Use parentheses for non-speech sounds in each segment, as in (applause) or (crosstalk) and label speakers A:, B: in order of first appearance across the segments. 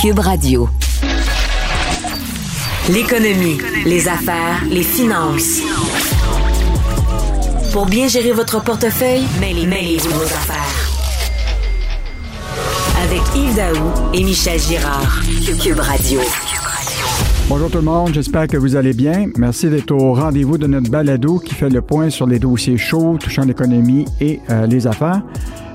A: Cube Radio. L'économie, les affaires, les finances. Pour bien gérer votre portefeuille, mêlez-vous vos affaires. Avec Yves Daou et Michel Girard. Cube Radio.
B: Bonjour tout le monde, j'espère que vous allez bien. Merci d'être au rendez-vous de notre balado qui fait le point sur les dossiers chauds touchant l'économie et euh, les affaires.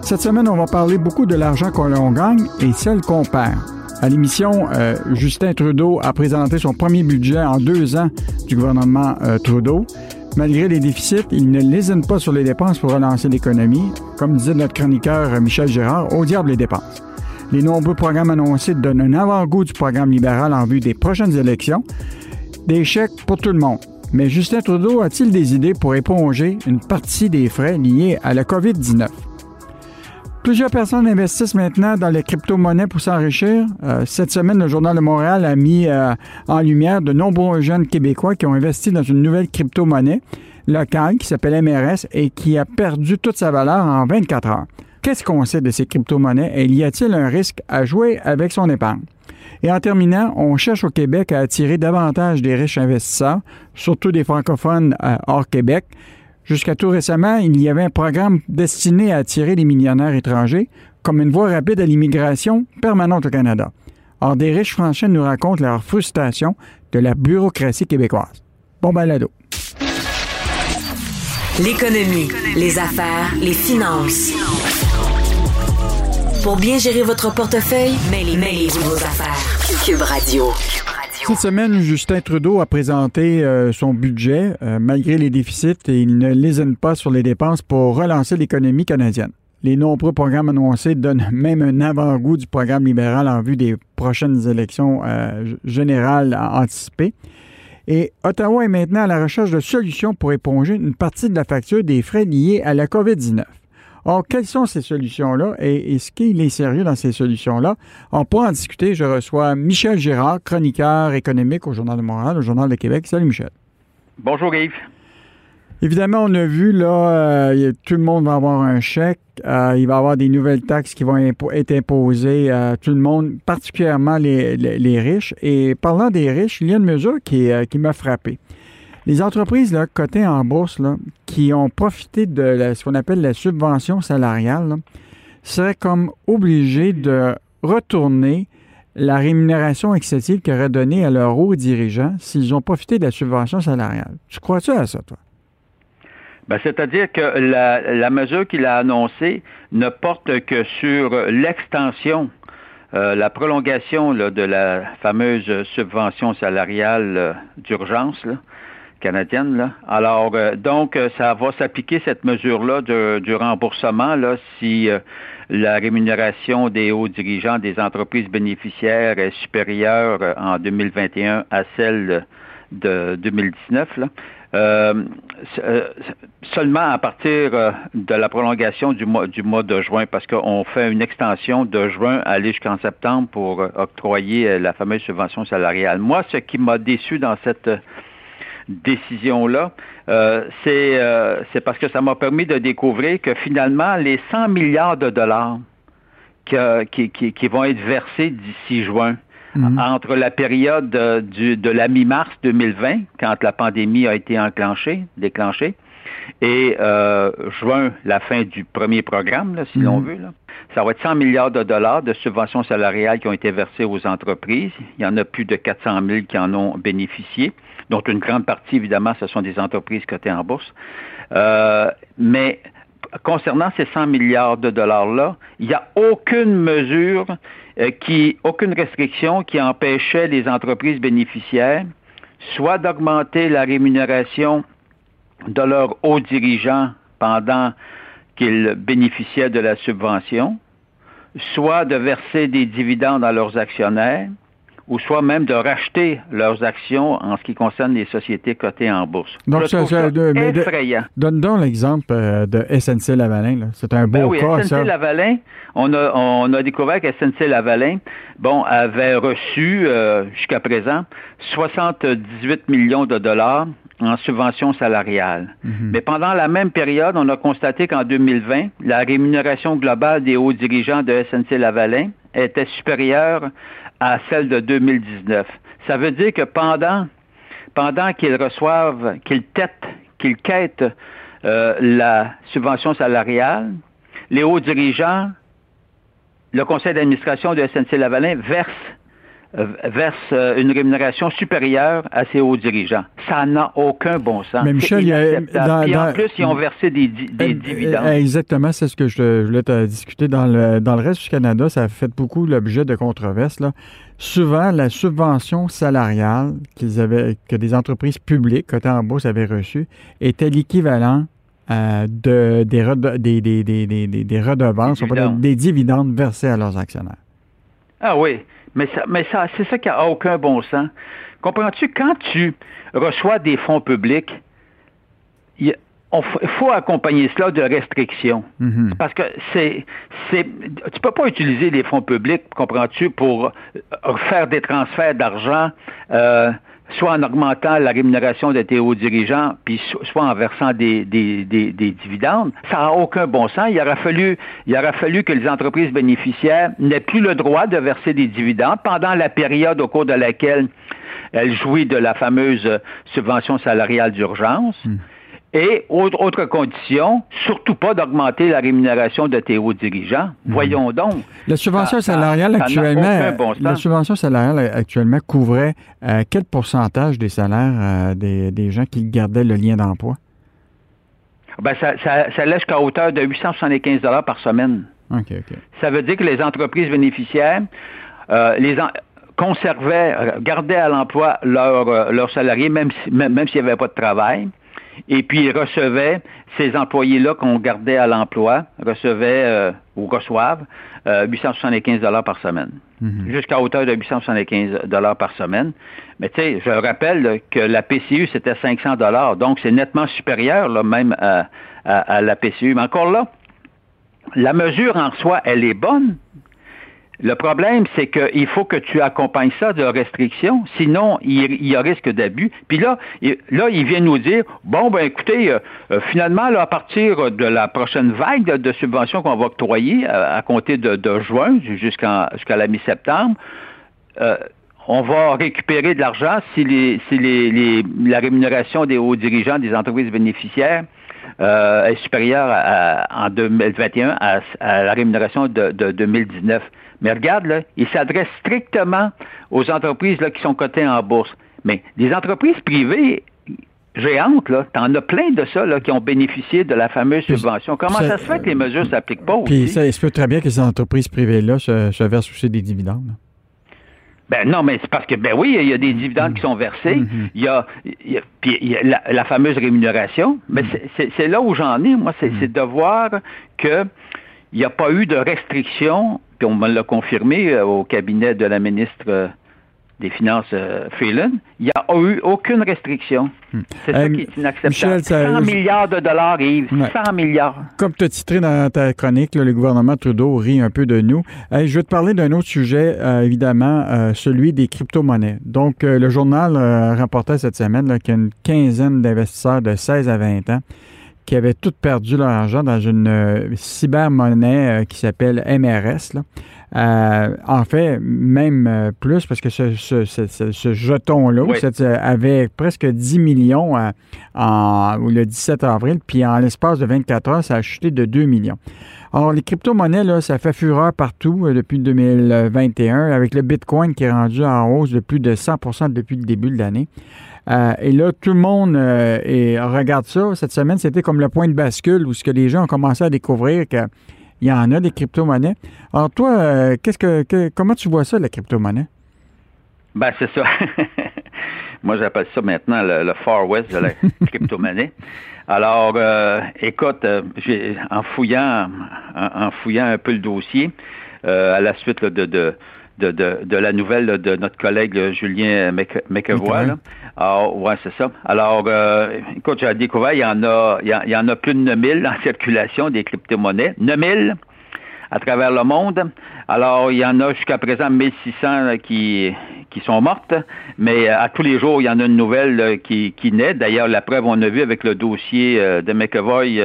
B: Cette semaine, on va parler beaucoup de l'argent qu'on gagne et celle qu'on perd. À l'émission, euh, Justin Trudeau a présenté son premier budget en deux ans du gouvernement euh, Trudeau. Malgré les déficits, il ne lésine pas sur les dépenses pour relancer l'économie. Comme disait notre chroniqueur euh, Michel Gérard, au diable les dépenses. Les nombreux programmes annoncés donnent un avant-goût du programme libéral en vue des prochaines élections. Des chèques pour tout le monde. Mais Justin Trudeau a-t-il des idées pour éponger une partie des frais liés à la COVID-19? Plusieurs personnes investissent maintenant dans les crypto-monnaies pour s'enrichir. Euh, cette semaine, le Journal de Montréal a mis euh, en lumière de nombreux jeunes Québécois qui ont investi dans une nouvelle crypto-monnaie locale qui s'appelle MRS et qui a perdu toute sa valeur en 24 heures. Qu'est-ce qu'on sait de ces crypto-monnaies et y a-t-il un risque à jouer avec son épargne? Et en terminant, on cherche au Québec à attirer davantage des riches investisseurs, surtout des francophones euh, hors Québec. Jusqu'à tout récemment, il y avait un programme destiné à attirer les millionnaires étrangers comme une voie rapide à l'immigration permanente au Canada. Or, des riches français nous racontent leur frustration de la bureaucratie québécoise. Bon balado.
A: L'économie, les affaires, les finances. Pour bien gérer votre portefeuille, mêlez-vous vos affaires. Cube Radio.
B: Cette semaine, Justin Trudeau a présenté euh, son budget. Euh, malgré les déficits, et il ne lésine pas sur les dépenses pour relancer l'économie canadienne. Les nombreux programmes annoncés donnent même un avant-goût du programme libéral en vue des prochaines élections euh, générales anticipées. Et Ottawa est maintenant à la recherche de solutions pour éponger une partie de la facture des frais liés à la COVID-19. Or, quelles sont ces solutions-là et est-ce qu'il est sérieux dans ces solutions-là? On pourra en discuter. Je reçois Michel Girard, chroniqueur économique au Journal de Montréal, au Journal de Québec. Salut Michel.
C: Bonjour Yves.
B: Évidemment, on a vu, là, euh, tout le monde va avoir un chèque. Euh, il va y avoir des nouvelles taxes qui vont être imposées à tout le monde, particulièrement les, riches. Et parlant des riches, il y a une mesure qui, euh, qui m'a frappé. Les entreprises là, cotées en bourse là, qui ont profité de ce qu'on appelle la subvention salariale seraient comme obligées de retourner la rémunération excessive qu'ils auraient donnée à leurs hauts dirigeants s'ils ont profité de la subvention salariale. Tu crois-tu à ça, toi?
C: Ben, C'est-à-dire que la, mesure qu'il a annoncée ne porte que sur l'extension, euh, la prolongation de la fameuse subvention salariale euh, d'urgence canadienne. Là. Alors, euh, donc, euh, ça va s'appliquer cette mesure-là du remboursement là, si euh, la rémunération des hauts dirigeants des entreprises bénéficiaires est supérieure en 2021 à celle de 2019. Là. seulement à partir de la prolongation du mois, du mois de juin, parce qu'on fait une extension de juin aller jusqu'en septembre pour octroyer la fameuse subvention salariale. Moi, ce qui m'a déçu dans cette décision-là, euh, euh, c'est parce que ça m'a permis de découvrir que finalement, les 100 milliards de dollars qui, qui, vont être versés d'ici juin, mhm. entre la période du, de la mi-mars 2020, quand la pandémie a été enclenchée, déclenchée, et euh, juin, la fin du premier programme, là, si l'on mhm. veut. Là. Ça va être 100 milliards de dollars de subventions salariales qui ont été versées aux entreprises. Il y en a plus de 400 000 qui en ont bénéficié dont une grande partie, évidemment, ce sont des entreprises cotées en bourse. Euh, mais concernant ces 100 milliards de dollars-là, il n'y a aucune mesure, euh, qui, aucune restriction qui empêchait les entreprises bénéficiaires soit d'augmenter la rémunération de leurs hauts dirigeants pendant qu'ils bénéficiaient de la subvention, soit de verser des dividendes à leurs actionnaires, ou soit même de racheter leurs actions en ce qui concerne les sociétés cotées en bourse.
B: Donc, ça, ça, effrayant. donne donc l'exemple euh, de SNC Lavalin. C'est un beau ben
C: oui,
B: cas,
C: SNC Lavalin, on a, on a découvert que SNC Lavalin, bon, avait reçu euh, jusqu'à présent 78 millions de dollars en subvention salariale. Mhm. Mais pendant la même période, on a constaté qu'en 2020, la rémunération globale des hauts dirigeants de SNC Lavalin était supérieure à celle de 2019. Ça veut dire que pendant, pendant qu'ils reçoivent, qu'ils têtent, qu'ils quêtent euh, la subvention salariale, les hauts dirigeants, le conseil d'administration de SNC Lavalin verse verse euh, une rémunération supérieure à ses hauts dirigeants. Ça n'a aucun bon sens.
B: Mais Michel, il y a,
C: dans, en plus, ils ont versé des, des dividendes.
B: Exactement, c'est ce que je voulais te discuter. Dans le, dans le reste du Canada, ça a fait beaucoup l'objet de controverses. Là. Souvent, la subvention salariale qu'ils avaient, que des entreprises publiques cotées en bourse avaient reçue était l'équivalent euh, de, des, des, des, des, des, redevances, des dividendes. des dividendes versés à leurs actionnaires.
C: Ah oui. Mais ça, mais ça, c'est ça qui n'a aucun bon sens. Comprends-tu, quand tu reçois des fonds publics, il faut accompagner cela de restrictions. Mm-hmm. Parce que c'est, c'est, tu peux pas utiliser les fonds publics, comprends-tu, pour faire des transferts d'argent euh, soit en augmentant la rémunération de tes dirigeants, puis soit en versant des, des, des, dividendes, ça n'a aucun bon sens. Il aurait fallu, il aurait fallu que les entreprises bénéficiaires n'aient plus le droit de verser des dividendes pendant la période au cours de laquelle elles jouissent de la fameuse subvention salariale d'urgence. Hmm. Et autre, condition, surtout pas d'augmenter la rémunération de tes hauts dirigeants. Mhm. Voyons donc.
B: La subvention salariale actuellement, la subvention salariale actuellement couvrait euh, quel pourcentage des salaires euh, des, gens qui gardaient le lien d'emploi?
C: Ben, ça, ça, lèche qu'à hauteur de 875 par semaine. Ça veut dire que les entreprises bénéficiaires euh, les conservaient, gardaient à l'emploi leurs salariés, même, même s'il n'y avait pas de travail et puis ils recevaient, ces employés-là qu'on gardait à l'emploi, recevaient euh, ou reçoivent 875 euh, dollars par semaine, mhm. jusqu'à hauteur de 875 dollars par semaine. Mais tu sais, je rappelle que la PCU, c'était 500 dollars, donc c'est nettement supérieur là, même à, à la PCU. Mais encore là, la mesure en soi, elle est bonne, le problème, c'est qu'il faut que tu accompagnes ça de restrictions, sinon il, y a risque d'abus. Puis là, il, là, il vient nous dire, bon, ben écoutez, euh, euh, finalement, à partir de la prochaine vague de, subventions qu'on va octroyer à, compter de, juin jusqu'à la mi-septembre, euh, on va récupérer de l'argent si, les, si les, la rémunération des hauts dirigeants des entreprises bénéficiaires est supérieure en 2021 à, la rémunération de, de 2019. Mais regarde, là, il s'adresse strictement aux entreprises là, qui sont cotées en bourse. Mais des entreprises privées géantes, là, t'en as plein de ça là, qui ont bénéficié de la fameuse subvention. Comment ça, se fait que les mesures ne s'appliquent pas
B: Puis ça, il se peut très bien que ces entreprises privées-là se, versent aussi des dividendes.
C: Ben non, mais c'est parce que, ben oui, il y a des dividendes qui sont versés, mm-hmm. il, y a, puis il y a la, fameuse rémunération, mais mm. c'est là où j'en ai, moi, c'est mm. de voir que il n'y a pas eu de restriction on me l'a confirmé euh, au cabinet de la ministre euh, des Finances, euh, Phelan, il n'y a eu aucune restriction. Hmm. C'est ça qui est inacceptable. 100 milliards de dollars, Yves. 100 milliards.
B: Comme tu as titré dans ta chronique, le gouvernement Trudeau rit un peu de nous. je vais te parler d'un autre sujet, évidemment, celui des crypto-monnaies. Donc, le journal rapportait cette semaine qu'il y a une quinzaine d'investisseurs de 16 à 20 ans qui avaient tout perdu leur argent dans une euh, cybermonnaie euh, qui s'appelle MRS. Euh, en fait, même plus, parce que ce, ce, jeton-là avait presque 10 millions en, le 17 avril, puis en l'espace de 24 heures, ça a chuté de 2 millions. Alors, les crypto-monnaies, là, ça fait fureur partout depuis 2021, avec le Bitcoin qui est rendu en hausse de plus de 100% depuis le début de l'année. Euh, et là, tout le monde euh, regarde ça. Cette semaine, c'était comme le point de bascule où ce que les gens ont commencé à découvrir qu'il y en a des crypto-monnaies. Alors toi, euh, qu'est-ce que, comment tu vois ça, la crypto-monnaie?
C: Ben, c'est ça. (laughs) Moi, j'appelle ça maintenant le, Far West de la (laughs) crypto-monnaie. Alors, écoute, en fouillant, en, fouillant un peu le dossier, à la suite de, de de, de, la nouvelle de notre collègue Julien McEvoy. Alors, ouais, c'est ça. Alors, euh, écoute, j'ai découvert, il y en a, il y, en a plus de 9000 en (laughs) circulation des crypto-monnaies. 9000 à travers le monde. Alors, il y en a jusqu'à présent 1600 qui, qui sont mortes, mais euh, à tous les jours, il y en a une nouvelle euh, qui, qui naît. D'ailleurs, la preuve, on a vu avec le dossier de McEvoy,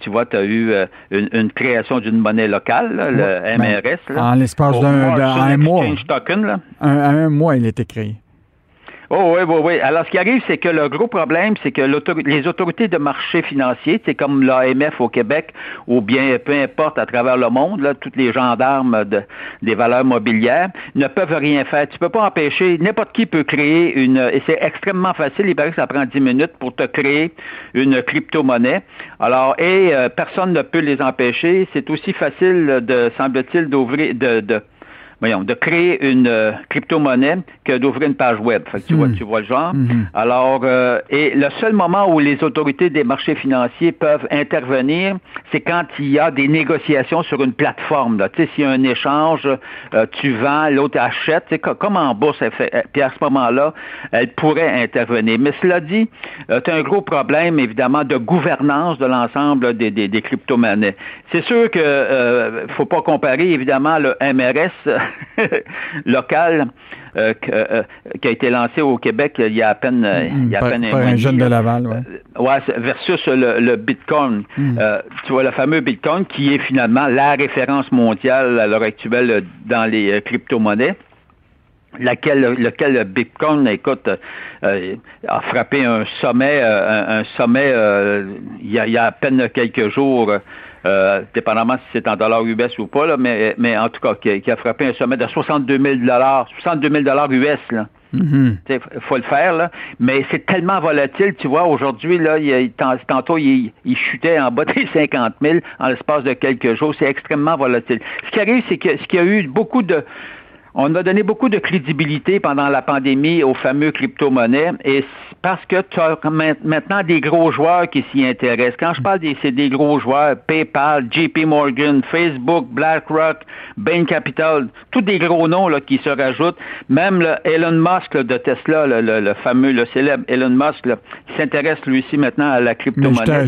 C: tu vois, tu as eu une, création d'une monnaie locale, le MRS.
B: Ben, en l'espace d'un mois. un mois, il a été créé.
C: Oh oui, oui, oui. Alors, ce qui arrive, c'est que le gros problème, c'est que les autorités de marché financier, c'est comme l'AMF au Québec, ou bien peu importe à travers le monde, là, toutes les gendarmes de, des valeurs mobilières, ne peuvent rien faire. Tu peux pas empêcher, n'importe qui peut créer une, et c'est extrêmement facile, il paraît que ça prend 10 minutes pour te créer une crypto-monnaie. Alors, et euh, personne ne peut les empêcher. C'est aussi facile de, semble-t-il, d'ouvrir, de voyons, de créer une euh, crypto-monnaie que d'ouvrir une page web. tu, vois, hmm. tu vois le genre. Hmm. Alors, euh, et le seul moment où les autorités des marchés financiers peuvent intervenir, c'est quand il y a des négociations sur une plateforme. Tu sais, s'il y a un échange, euh, tu vends, l'autre achète, comme en bourse, elle fait, puis à ce moment-là, elle pourrait intervenir. Mais cela dit, tu as un gros problème, évidemment, de gouvernance de l'ensemble des, des, des crypto-monnaies. C'est sûr que faut pas comparer, évidemment, le MRS (laughs) local euh, euh, qui a été lancé au Québec il y a à peine, euh, il y a à peine
B: un, jeune de Laval,
C: ouais. versus le, Bitcoin. Hmm. tu vois, le fameux Bitcoin qui est finalement la référence mondiale à l'heure actuelle dans les crypto-monnaies laquelle, lequel le Bitcoin, écoute, a frappé un sommet, un, sommet il, y a, il, y a, à peine quelques jours euh, dépendamment si c'est en dollars US ou pas, mais, mais en tout cas, qui, a frappé un sommet de 62 000 62 000 US. Là. Il faut le faire, là. mais c'est tellement volatile, tu vois, aujourd'hui, là, il, tantôt, il, il, chutait en bas des 50 000 en l'espace de quelques jours. C'est extrêmement volatile. Ce qui arrive, c'est que ce qu'il y a eu beaucoup de, on a donné beaucoup de crédibilité pendant la pandémie aux fameux crypto-monnaies et parce que tu as maintenant des gros joueurs qui s'y intéressent. Quand je parle des, c'est des gros joueurs, PayPal, JP Morgan, Facebook, BlackRock, Bain Capital, tous des gros noms là, qui se rajoutent. Même le Elon Musk de Tesla, le, fameux, le célèbre Elon Musk, s'intéresse lui aussi maintenant à la crypto-monnaie.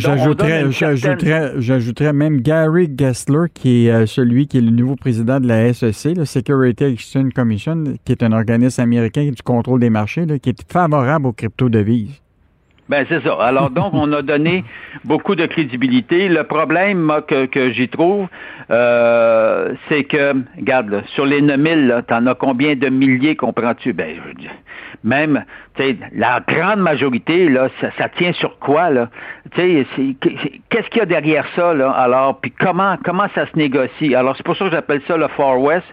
B: J'ajouterais, même Gary Gessler, qui est euh, celui qui est le nouveau président de la SEC, le Security Exchange Commission, qui est un organisme américain du contrôle des marchés, qui est favorable aux crypto-devises.
C: avis Ben c'est ça. Alors donc on a donné beaucoup de crédibilité. Le problème que, j'y trouve, euh, c'est que, regarde, sur les 9000, tu en as combien de milliers comprends-tu? Ben, même, tu sais, la grande majorité, là, ça, tient sur quoi, là? Tu sais, qu'est-ce qu'il y a derrière ça, là? Alors, puis comment, comment ça se négocie? Alors, c'est pour ça que j'appelle ça le Far West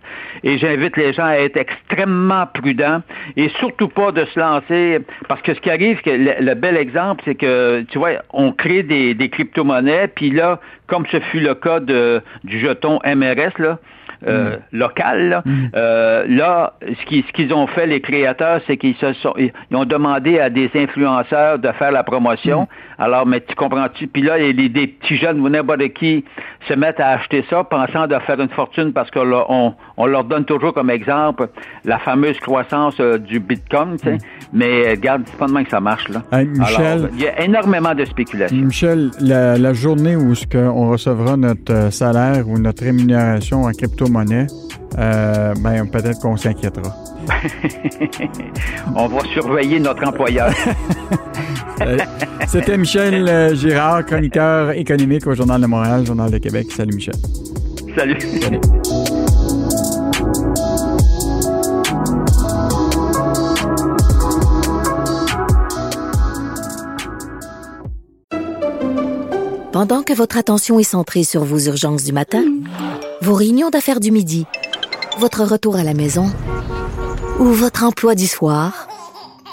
C: et j'invite les gens à être extrêmement prudents et surtout pas de se lancer, parce que ce qui arrive, que le, bel exemple, c'est que, tu vois, on crée des, des crypto-monnaies, puis là, comme ce fut le cas de, du jeton MRS, là, euh, mm. local. Là, mm. euh, là ce qu'ils ont fait, les créateurs, c'est qu'ils se sont, ils ont demandé à des influenceurs de faire la promotion. Mm. Alors, mais tu comprends-tu? Puis là, les, des petits jeunes ou n'importe qui se mettent à acheter ça, pensant de faire une fortune parce qu'on on leur donne toujours comme exemple la fameuse croissance euh, du Bitcoin, tu sais. Mais regarde, c'est pas demain que ça marche, là.
B: Michel,
C: il y a énormément de spéculation.
B: Michel, la, journée où on recevra notre salaire ou notre rémunération en crypto monnaie, euh, ben, peut-être qu'on s'inquiétera. (laughs)
C: On va surveiller notre employeur. (laughs)
B: Euh, c'était Michel euh, Girard, chroniqueur économique au Journal de Montréal, Journal de Québec. Salut Michel.
C: Salut.
D: Pendant que votre attention est centrée sur vos urgences du matin, vos réunions d'affaires du midi, votre retour à la maison ou votre emploi du soir,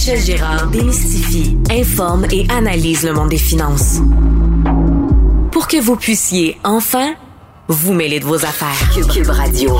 A: Michel Gérard démystifient, informent et analysent le monde des finances. Pour que vous puissiez enfin vous mêler de vos affaires. Cube Radio.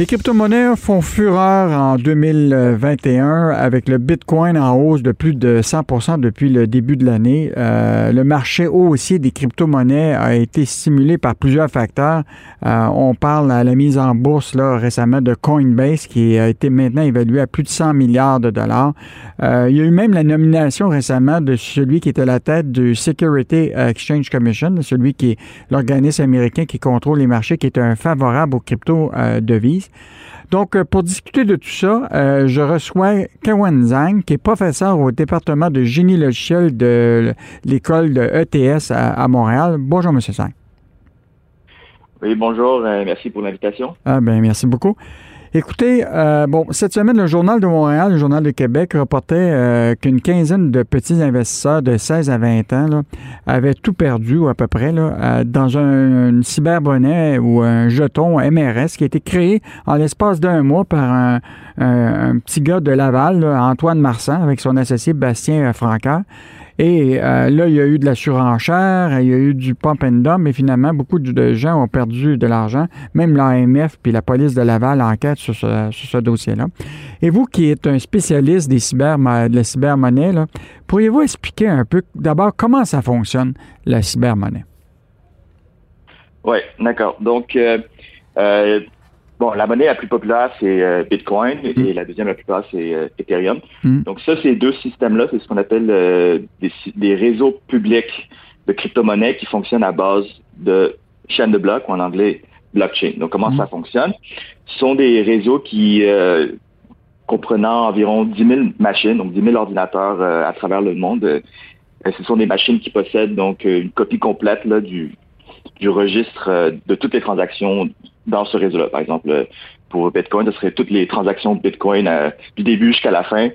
B: Les crypto-monnaies font fureur en 2021 avec le Bitcoin en hausse de plus de 100% depuis le début de l'année. Euh, le marché haussier des crypto-monnaies a été stimulé par plusieurs facteurs. Euh, on parle à la mise en bourse là, récemment de Coinbase qui a été maintenant évalué à plus de 100 milliards de dollars. Euh, il y a eu même la nomination récemment de celui qui était à la tête du Security Exchange Commission, celui qui est l'organisme américain qui contrôle les marchés, qui est un favorable aux crypto-devises. Donc, euh, pour discuter de tout ça, euh, je reçois Kawan Zhang, qui est professeur au département de génie logiciel de l'école de ETS à, Montréal. Bonjour, M. Zhang.
E: Oui, bonjour. Euh, merci pour l'invitation.
B: Ah, ben, merci beaucoup. Écoutez, euh, bon, cette semaine, le Journal de Montréal, le Journal de Québec reportait euh, qu'une quinzaine de petits investisseurs de 16 à 20 ans avaient tout perdu, à peu près, là, euh, dans un, cyberbonnet ou un jeton MRS qui a été créé en l'espace d'un mois par un, petit gars de Laval, Antoine Marsan, avec son associé Bastien Francaire. Et euh, là, il y a eu de la surenchère, il y a eu du pump and dump, mais finalement, beaucoup de gens ont perdu de l'argent. Même l'AMF puis la police de Laval enquête sur ce, dossier-là. Et vous, qui êtes un spécialiste des cyber, de la cybermonnaie, pourriez-vous expliquer un peu d'abord comment ça fonctionne, la cybermonnaie?
E: Oui, d'accord. Donc, euh, euh, Bon, la monnaie la plus populaire, c'est euh, Bitcoin et mm. la deuxième la plus populaire, c'est euh, Ethereum. Mm. Donc ça, ces deux systèmes-là, c'est ce qu'on appelle euh, des, réseaux publics de crypto-monnaies qui fonctionnent à base de chaînes de blocs ou en anglais blockchain. Donc comment mm. ça fonctionne? Ce sont des réseaux qui comprenant environ 10 000 machines, donc 10 000 ordinateurs à travers le monde. ce sont des machines qui possèdent donc une copie complète là, du, du registre de toutes les transactions dans ce réseau-là. Par exemple, pour Bitcoin, ce serait toutes les transactions de Bitcoin euh, du début jusqu'à la fin.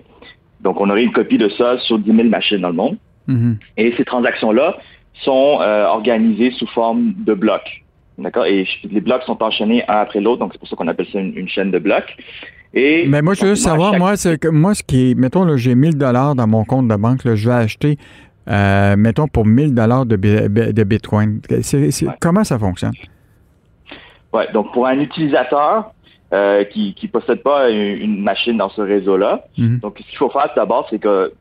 E: Donc, on aurait une copie de ça sur 10 000 machines dans le monde. Mm-hmm. Et ces transactions-là sont euh, organisées sous forme de blocs. D'accord? Et les blocs sont enchaînés un après l'autre, donc c'est pour ça qu'on appelle ça une, chaîne de blocs.
B: Et Mais moi, je veux savoir, moi, c'est que moi, ce qui est, mettons, j'ai 1000 dollars dans mon compte de banque, je vais acheter, euh, mettons, pour 1000 dollars de, de, Bitcoin. Comment ça fonctionne?
E: Ouais, donc pour un utilisateur euh, qui ne possède pas une, machine dans ce réseau-là, mhm. donc ce qu'il faut faire d'abord, c'est que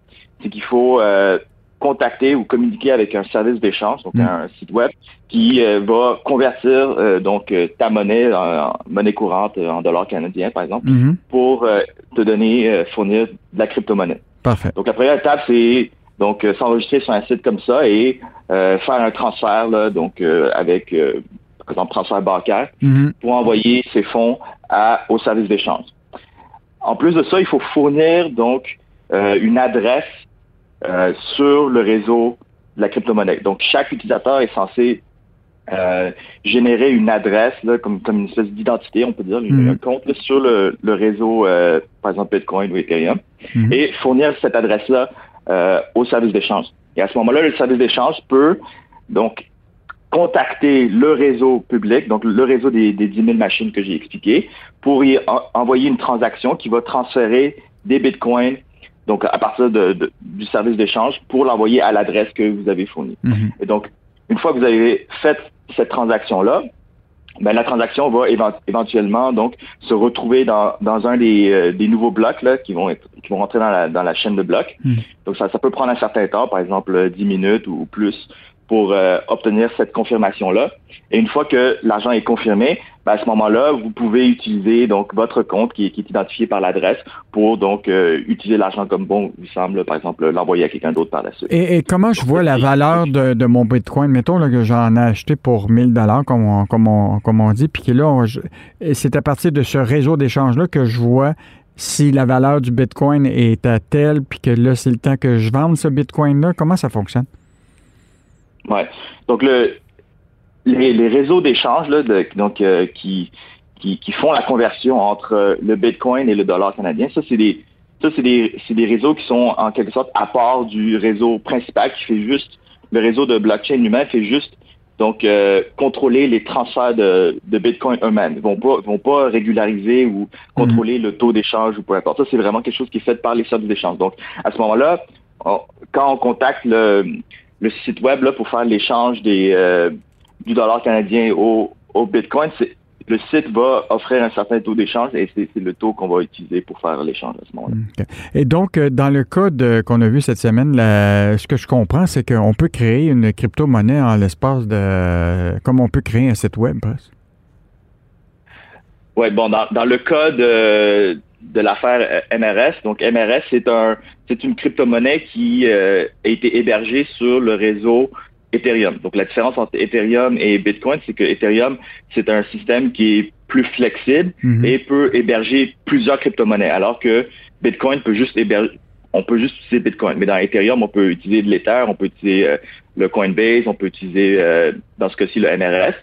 E: c'est qu'il faut euh, contacter ou communiquer avec un service d'échange, donc mhm. un site web, qui euh, va convertir donc ta monnaie en, monnaie courante en dollars canadiens, par exemple, mhm. pour te donner, fournir de la crypto-monnaie.
B: Parfait.
E: Donc la première étape, c'est donc s'enregistrer sur un site comme ça et faire un transfert là, donc avec par exemple transfert bancaire, mhm. pour envoyer ces fonds à, au service d'échange. En plus de ça, il faut fournir donc euh, une adresse euh, sur le réseau de la crypto-monnaie. Donc, chaque utilisateur est censé euh, générer une adresse, là, comme, comme une espèce d'identité, on peut dire, mhm. un compte sur le, le réseau, par exemple Bitcoin ou Ethereum, mhm. et fournir cette adresse-là au service d'échange. Et à ce moment-là, le service d'échange peut donc contacter le réseau public, donc le réseau des, des 10 000 machines que j'ai expliqué, pour y envoyer une transaction qui va transférer des bitcoins donc à partir de, du service d'échange pour l'envoyer à l'adresse que vous avez fournie. Mhm. Et donc, une fois que vous avez fait cette transaction-là, ben, la transaction va éventuellement donc se retrouver dans, dans un des, euh, des nouveaux blocs là, qui vont être, qui vont rentrer dans la, dans la chaîne de blocs. Mhm. Donc ça, ça peut prendre un certain temps, par exemple 10 minutes ou plus, pour euh, obtenir cette confirmation-là. Et une fois que l'argent est confirmé, ben, à ce moment-là, vous pouvez utiliser donc votre compte qui, est identifié par l'adresse pour donc euh, utiliser l'argent comme bon vous semble, par exemple, l'envoyer à quelqu'un d'autre par la suite.
B: Et, comment je vois la valeur de, mon Bitcoin? Mettons là, que j'en ai acheté pour 1000 dollars, comme on, comme, on, comme on dit, puis que là, c'est à partir de ce réseau d'échange-là que je vois si la valeur du Bitcoin est à telle, puis que là, c'est le temps que je vende ce Bitcoin-là. Comment ça fonctionne?
E: Ouais. Donc le les, réseaux d'échange là, donc euh, qui, qui, qui font la conversion entre euh, le Bitcoin et le dollar canadien, ça c'est des ça c'est des c'est des réseaux qui sont en quelque sorte à part du réseau principal qui fait juste le réseau de blockchain lui-même fait juste donc contrôler les transferts de, Bitcoin eux-mêmes. Ils vont pas vont pas régulariser ou contrôler le taux d'échange ou peu importe. Ça c'est vraiment quelque chose qui est fait par les services d'échange. Donc à ce moment-là, quand on contacte le, site web là, pour faire l'échange des du dollar canadien au, au Bitcoin, c'est le site va offrir un certain taux d'échange et c'est le taux qu'on va utiliser pour faire l'échange à ce moment-là.
B: Et donc, euh, dans le code qu'on a vu cette semaine, ce que je comprends, c'est qu'on peut créer une crypto-monnaie en l'espace de... comme on peut créer un site web, presque.
E: Oui, bon, dans, le code euh, de l'affaire euh, MRS, donc MRS, c'est un c'est une crypto-monnaie qui a été hébergée sur le réseau Ethereum. Donc la différence entre Ethereum et Bitcoin, c'est que Ethereum, c'est un système qui est plus flexible mhm. et peut héberger plusieurs crypto-monnaies, alors que Bitcoin peut juste héberger, on peut juste utiliser Bitcoin. Mais dans Ethereum, on peut utiliser de l'Ether, on peut utiliser euh, le Coinbase, on peut utiliser, euh, dans ce cas-ci, le MRS.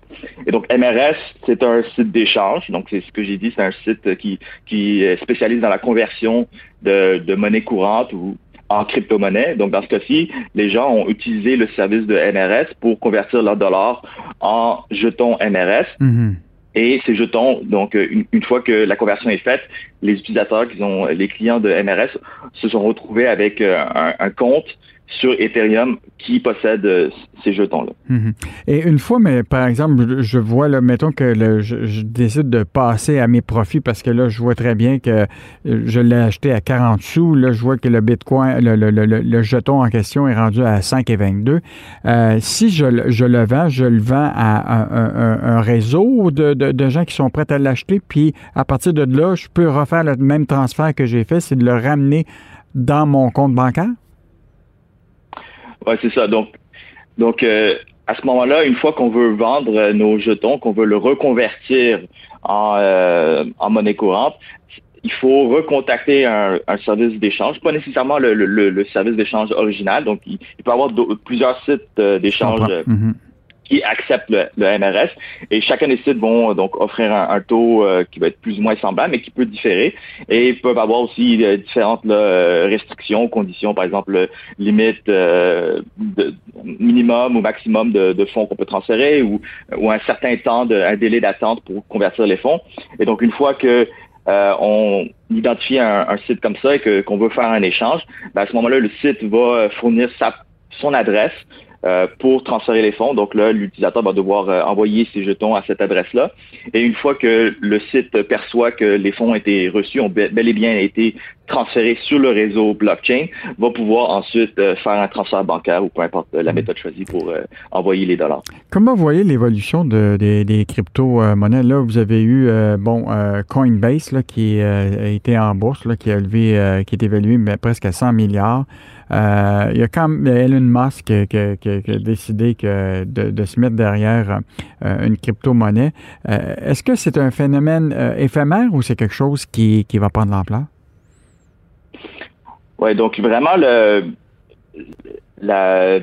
E: Et donc, MRS, c'est un site d'échange. Donc, c'est ce que j'ai dit, c'est un site qui, qui spécialise dans la conversion de, de monnaie courante ou en crypto-monnaie. Donc, dans ce cas-ci, les gens ont utilisé le service de MRS pour convertir leurs dollars en jetons MRS. Mm-hmm. Et ces jetons, donc une, fois que la conversion est faite, les utilisateurs qui sont les clients de MRS se sont retrouvés avec euh, un compte sur Ethereum qui possède euh, ces jetons-là.
B: Mhm. Et une fois, mais par exemple, je vois, là, mettons que je, décide de passer à mes profits parce que là, je vois très bien que euh, je l'ai acheté à 40 sous. Là, je vois que le Bitcoin, le, jeton en question est rendu à 5,22. Euh, si je, le vends, je le vends à un, réseau de, de, gens qui sont prêts à l'acheter. Puis à partir de là, je peux refaire le même transfert que j'ai fait, c'est de le ramener dans mon compte bancaire?
E: Oui, c'est ça. Donc, donc euh, à ce moment-là, une fois qu'on veut vendre euh, nos jetons, qu'on veut le reconvertir en, euh, en monnaie courante, il faut recontacter un, un service d'échange, pas nécessairement le, le, le service d'échange original. Donc, il, peut y avoir plusieurs sites d'échange qui acceptent le, MRS. Et chacun des sites vont donc offrir un, taux euh, qui va être plus ou moins semblable, mais qui peut différer. Et ils peuvent avoir aussi euh, différentes restrictions, conditions, par exemple, limite euh, minimum ou maximum de, fonds qu'on peut transférer ou, un certain temps, un délai d'attente pour convertir les fonds. Et donc, une fois que on identifie un, site comme ça et qu'on veut faire un échange, ben à ce moment-là, le site va fournir sa, son adresse euh, pour transférer les fonds. Donc là, l'utilisateur va devoir euh, envoyer ses jetons à cette adresse-là. Et une fois que le site perçoit que les fonds ont été reçus, ont bel et bien été transférés sur le réseau blockchain, va pouvoir ensuite euh, faire un transfert bancaire ou peu importe la méthode choisie pour envoyer les dollars.
B: Comment vous voyez l'évolution de, des, crypto-monnaies? Là, vous avez eu bon Coinbase là, qui a été en bourse, là, qui a levé, qui est évalué mais presque à 100 milliards. Euh, il y a quand même Elon Musk qui, a décidé que de, se mettre derrière euh, une crypto-monnaie. Euh, est-ce que c'est un phénomène éphémère ou c'est quelque chose qui, va prendre l'ampleur?
E: Oui, donc vraiment, le, la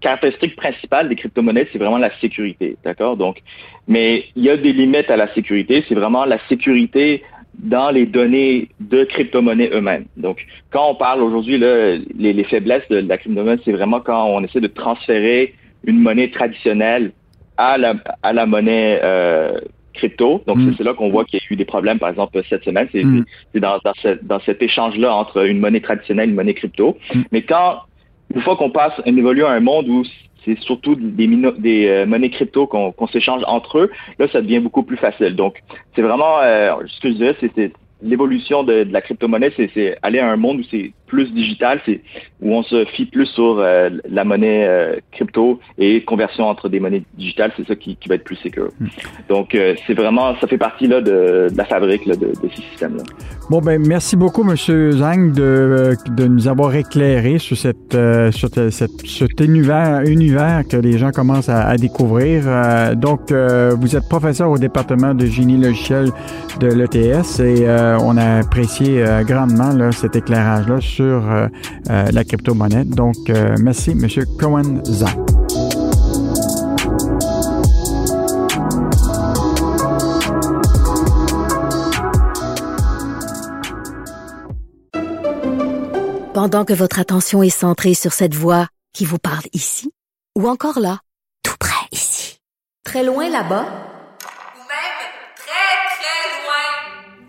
E: caractéristique principale des crypto-monnaies, c'est vraiment la sécurité, d'accord? Donc, mais il y a des limites à la sécurité. C'est vraiment la sécurité dans les données de crypto-monnaies eux-mêmes. Donc, quand on parle aujourd'hui, les, les, faiblesses de, la crypto-monnaie, c'est vraiment quand on essaie de transférer une monnaie traditionnelle à la, à la monnaie euh, crypto. Donc, mm. c'est là qu'on voit qu'il y a eu des problèmes, par exemple, cette semaine. C'est mm. dans, dans, cet échange-là entre une monnaie traditionnelle et une monnaie crypto. Mm. Mais quand, une fois qu'on passe, on évolue à un monde où c'est surtout des, euh, monnaies crypto qu'on s'échange entre eux. Là, ça devient beaucoup plus facile. Donc, c'est vraiment, euh, ce que je dirais, c'est l'évolution de, la crypto-monnaie, c'est aller à un monde où c'est plus digital, c'est où on se fie plus sur euh, la monnaie euh, crypto et conversion entre des monnaies digitales, c'est ça qui, va être plus sécur. Hmm. Donc euh, c'est vraiment, ça fait partie là de, la fabrique de, ces systèmes-là.
B: Bon ben merci beaucoup Monsieur Zhang de, nous avoir éclairé sur cette sur cet univers, univers que les gens commencent à, découvrir. donc vous êtes professeur au département de génie logiciel de l'ETS et on a apprécié grandement là, cet éclairage-là sur sur euh, euh, la crypto-monnaie. Donc, euh, merci, M. Cohen Zhang.
D: Pendant que votre attention est centrée sur cette voix qui vous parle ici, ou encore là, tout près ici, Très loin là-bas?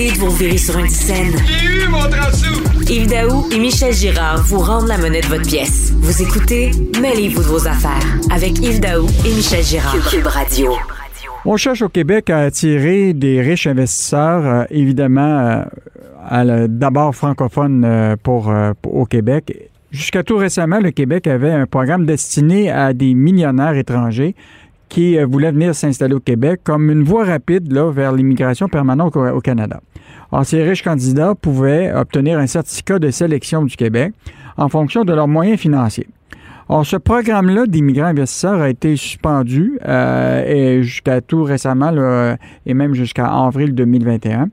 A: Arrêtez de vous revirer sur une scène.
F: J'ai eu mon
A: Yves Daou et Michel Girard vous rendent la monnaie de votre pièce. Vous écoutez Mêlez-vous de vos affaires avec Yves Daou et Michel Girard. Cube Radio.
B: On cherche au Québec à attirer des riches investisseurs, euh, évidemment, euh, d'abord francophones euh, pour, au Québec. Jusqu'à tout récemment, le Québec avait un programme destiné à des millionnaires étrangers qui voulaient venir s'installer au Québec comme une voie rapide là, vers l'immigration permanente au Canada. Ces riches candidats pouvaient obtenir un certificat de sélection du Québec en fonction de leurs moyens financiers. Ce programme-là d'immigrants investisseurs a été suspendu euh, jusqu'à tout récemment, et même jusqu'à avril 2021.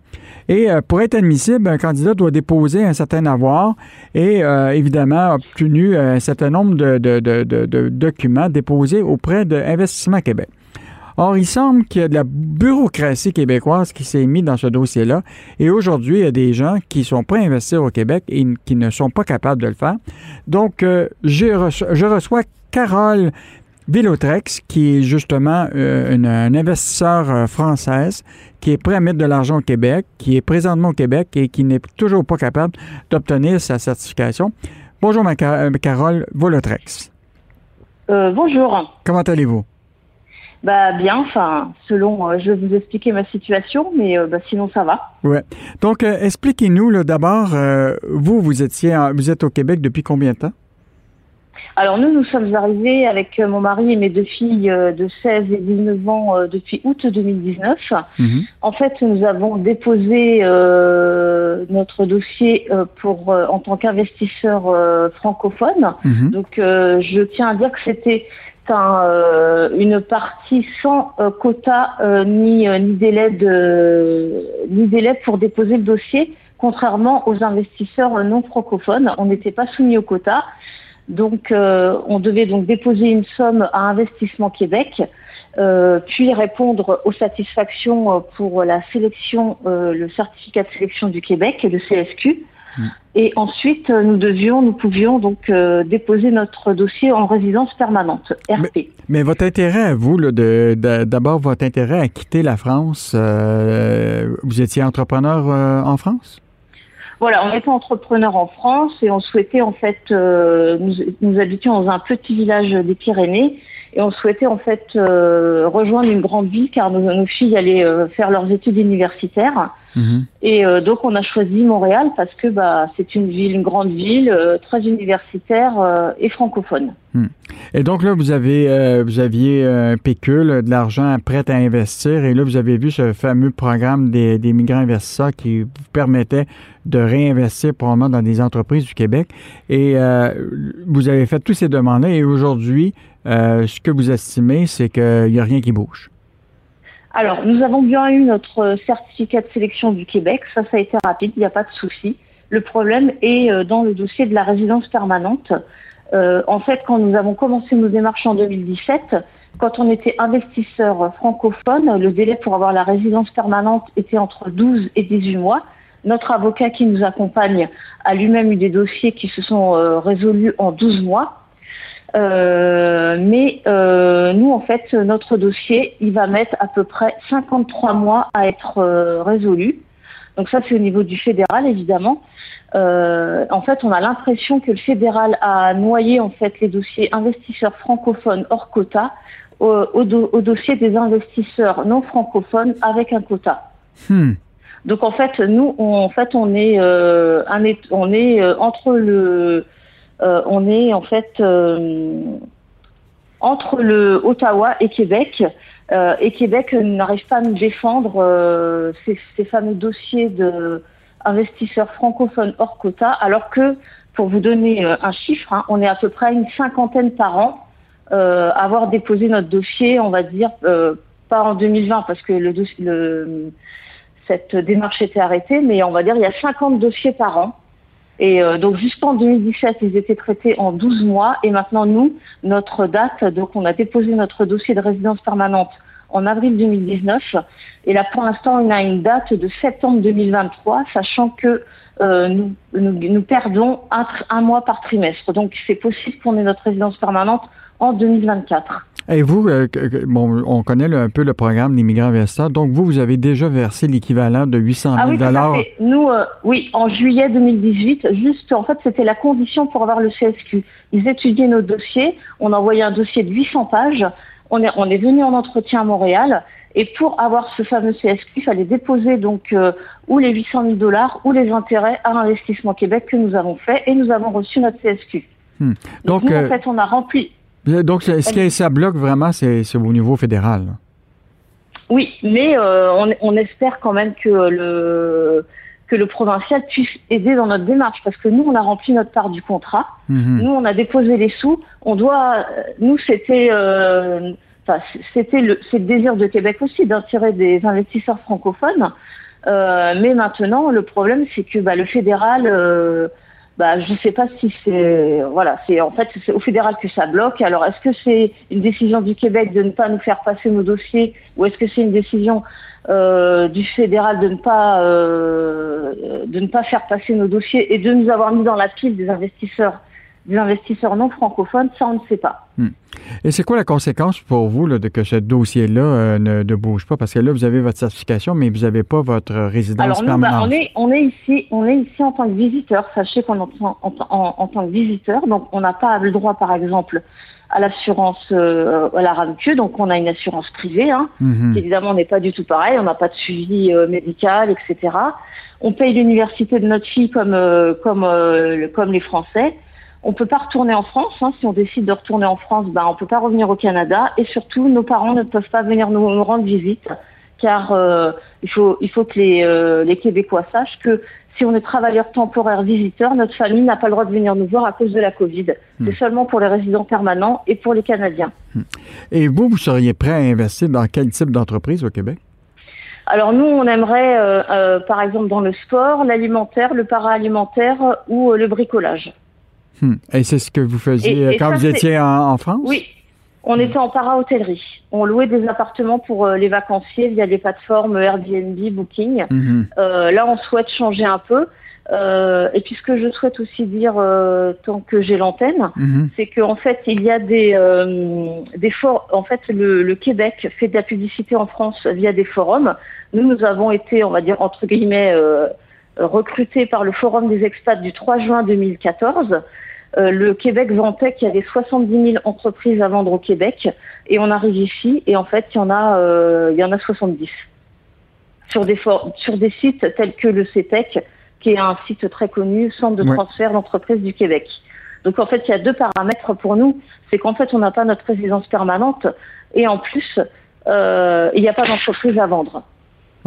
B: Et euh, pour être admissible, un candidat doit déposer un certain avoir et euh, évidemment obtenu un certain nombre de, de documents déposés auprès d'Investissement Québec. Or, il semble qu'il y a de la bureaucratie québécoise qui s'est mise dans ce dossier-là. Et aujourd'hui, il y a des gens qui sont prêts à investir au Québec et qui ne sont pas capables de le faire. Donc, euh, je, reçois, Carole Villotrex, qui est justement euh, une, investisseur euh, française qui est prêt à mettre de l'argent au Québec, qui est présentement au Québec et qui n'est toujours pas capable d'obtenir sa certification. Bonjour, ma Carole Villotrex.
G: bonjour.
B: Comment allez-vous?
G: Bah bien, enfin, selon, euh, je vais vous expliquer ma situation, mais euh, bah, sinon ça va.
B: Ouais. Donc, euh, expliquez-nous d'abord, vous, vous étiez, vous êtes au Québec depuis combien de temps?
G: Alors nous, nous sommes arrivés avec mon mari et mes deux filles de 16 et 19 ans depuis août 2019. Mhm. En fait, nous avons déposé notre dossier pour en tant qu'investisseur francophone. Mhm. Donc je tiens à dire que c'était euh, une partie sans euh, quota euh, ni, ni, délai de, ni délai pour déposer le dossier, contrairement aux investisseurs non francophones. On n'était pas soumis au quota. Donc, on devait donc déposer une somme à Investissement Québec, puis répondre aux satisfactions pour la sélection, le certificat de sélection du Québec, le CSQ. Et ensuite, nous devions, nous pouvions donc euh, déposer notre dossier en résidence permanente, RP.
B: Mais, votre intérêt à vous, d'abord votre intérêt à quitter la France, euh, vous étiez entrepreneur euh, en France?
G: Voilà, on était entrepreneur en France et on souhaitait en fait, nous, nous, habitions dans un petit village des Pyrénées et on souhaitait en fait rejoindre une grande ville car nos, nos filles allaient faire leurs études universitaires. Mhm. Et euh, donc on a choisi Montréal parce que bah, c'est une ville, une grande ville, euh, très universitaire euh, et francophone.
B: Hmm. Et donc là, vous avez vous aviez un pécule, de l'argent prêt à investir, et là, vous avez vu ce fameux programme des, des migrants investisseurs qui vous permettait de réinvestir probablement dans des entreprises du Québec. Et vous avez fait toutes ces demandes-là, et aujourd'hui, ce que vous estimez, c'est qu'il n'y a rien qui bouge.
G: Alors, nous avons bien eu notre certificat de sélection du Québec. Ça, ça a été rapide, il n'y a pas de souci. Le problème est euh, dans le dossier de la résidence permanente. Euh, en fait, quand nous avons commencé nos démarches en 2017, quand on était investisseur francophone, le délai pour avoir la résidence permanente était entre 12 et 18 mois. Notre avocat qui nous accompagne a lui-même eu des dossiers qui se sont euh, résolus en 12 mois. Euh, mais euh, nous, en fait, notre dossier, il va mettre à peu près 53 mois à être euh, résolu. Donc ça, c'est au niveau du fédéral, évidemment. en fait, on a l'impression que le fédéral a noyé en fait les dossiers investisseurs francophones hors quota au, dossier des investisseurs non francophones avec un quota. Hmm. Donc en fait, nous, on, en fait, on est, un, on est entre le euh, on est en fait euh, entre le Ottawa et Québec. Euh, et Québec n'arrive pas à nous défendre ces, fameux dossiers de investisseurs francophones hors quota, alors que, pour vous donner un chiffre, hein, on est à peu près une cinquantaine par an euh, avoir déposé notre dossier, on va dire, pas en 2020, parce que cette démarche était arrêtée, mais on va dire il y a 50 dossiers par an. Et euh, donc jusqu'en 2017, ils étaient traités en 12 mois. Et maintenant, nous, notre date, donc on a déposé notre dossier de résidence permanente en avril 2019. Et là, pour l'instant, on a une date de septembre 2023, sachant que euh, nous, nous, perdons un, un mois par trimestre. Donc c'est possible qu'on ait notre résidence permanente en 2024.
B: Et vous, euh, bon, on connaît un peu le programme d'immigrants Vesta. Donc, vous, vous avez déjà versé l'équivalent de 800 000
G: ah oui, Nous, euh, oui, en juillet 2018, juste, en fait, c'était la condition pour avoir le CSQ. Ils étudiaient nos dossiers. On a envoyé un dossier de 800 pages. On est, on est venu en entretien à Montréal. Et pour avoir ce fameux CSQ, il fallait déposer donc euh, ou les 800 000 dollars ou les intérêts à l'investissement Québec que nous avons fait et nous avons reçu notre CSQ. Hmm. Donc, nous, en fait, on a rempli,
B: donc, ce qui ça bloque vraiment, c'est au niveau fédéral?
G: Oui, mais euh, on, espère quand même que le que le provincial puisse aider dans notre démarche parce que nous on a rempli notre part du contrat, mhm. nous on a déposé les sous, on doit, nous c'était euh, c'était le, le désir de Québec aussi d'attirer des investisseurs francophones, euh, mais maintenant le problème c'est que bah, le fédéral bah, je ne sais pas si c'est voilà, c'est en fait c'est au fédéral que ça bloque. Alors est-ce que c'est une décision du Québec de ne pas nous faire passer nos dossiers ou est-ce que c'est une décision euh, du fédéral de ne pas euh, de ne pas faire passer nos dossiers et de nous avoir mis dans la pile des investisseurs? Des investisseurs non francophones, ça on ne sait pas.
B: Hmm. Et c'est quoi la conséquence pour vous de que ce dossier-là euh, ne, bouge pas? Parce que là, vous avez votre certification, mais vous n'avez pas votre résidence Alors, nous,
G: on, est, on, est ici, on est ici en tant que visiteur. Sachez qu'on est en, en, tant que visiteur, donc on n'a pas le droit, par exemple, à l'assurance euh, à la RAMQ, donc on a une assurance privée, hein, mhm. évidemment n'est pas du tout pareil, on n'a pas de suivi euh, médical, etc. On paye l'université de notre fille comme, comme, comme les Français. On peut pas retourner en France. Hein. Si on décide de retourner en France, ben, on peut pas revenir au Canada. Et surtout, nos parents ne peuvent pas venir nous, rendre visite, car euh, il faut il faut que les, euh, les Québécois sachent que si on est travailleur temporaire visiteur, notre famille n'a pas le droit de venir nous voir à cause de la Covid. Hmm. C'est seulement pour les résidents permanents et pour les Canadiens. Hmm.
B: Et vous, vous seriez prêt à investir dans quel type d'entreprise au Québec?
G: Alors nous, on aimerait, euh, par exemple, dans le sport, l'alimentaire, le para-alimentaire ou le bricolage.
B: Hmm. Et c'est ce que vous faisiez quand vous étiez en, France?
G: Oui. On était en para-hôtellerie. On louait des appartements pour euh, les vacanciers via des plateformes Airbnb, Booking. Mhm. Euh, là, on souhaite changer un peu. Euh, et puis ce que je souhaite aussi dire tant que j'ai l'antenne, mhm. c'est qu'en fait il y a des des forums. En fait, le, le, Québec fait de la publicité en France via des forums. Nous, nous avons été, on va dire entre guillemets, recrutés par le Forum des expats du 3 juin 2014. Euh, le Québec vantait qu'il y avait 70 000 entreprises à vendre au Québec et on arrive ici et en fait il y en a, euh, il y en a 70 sur des, sur des sites tels que le CETEC qui est un site très connu, centre de transfert d'entreprises du Québec. Donc en fait il y a deux paramètres pour nous, c'est qu'en fait on n'a pas notre résidence permanente et en plus euh, il n'y a pas d'entreprise à vendre.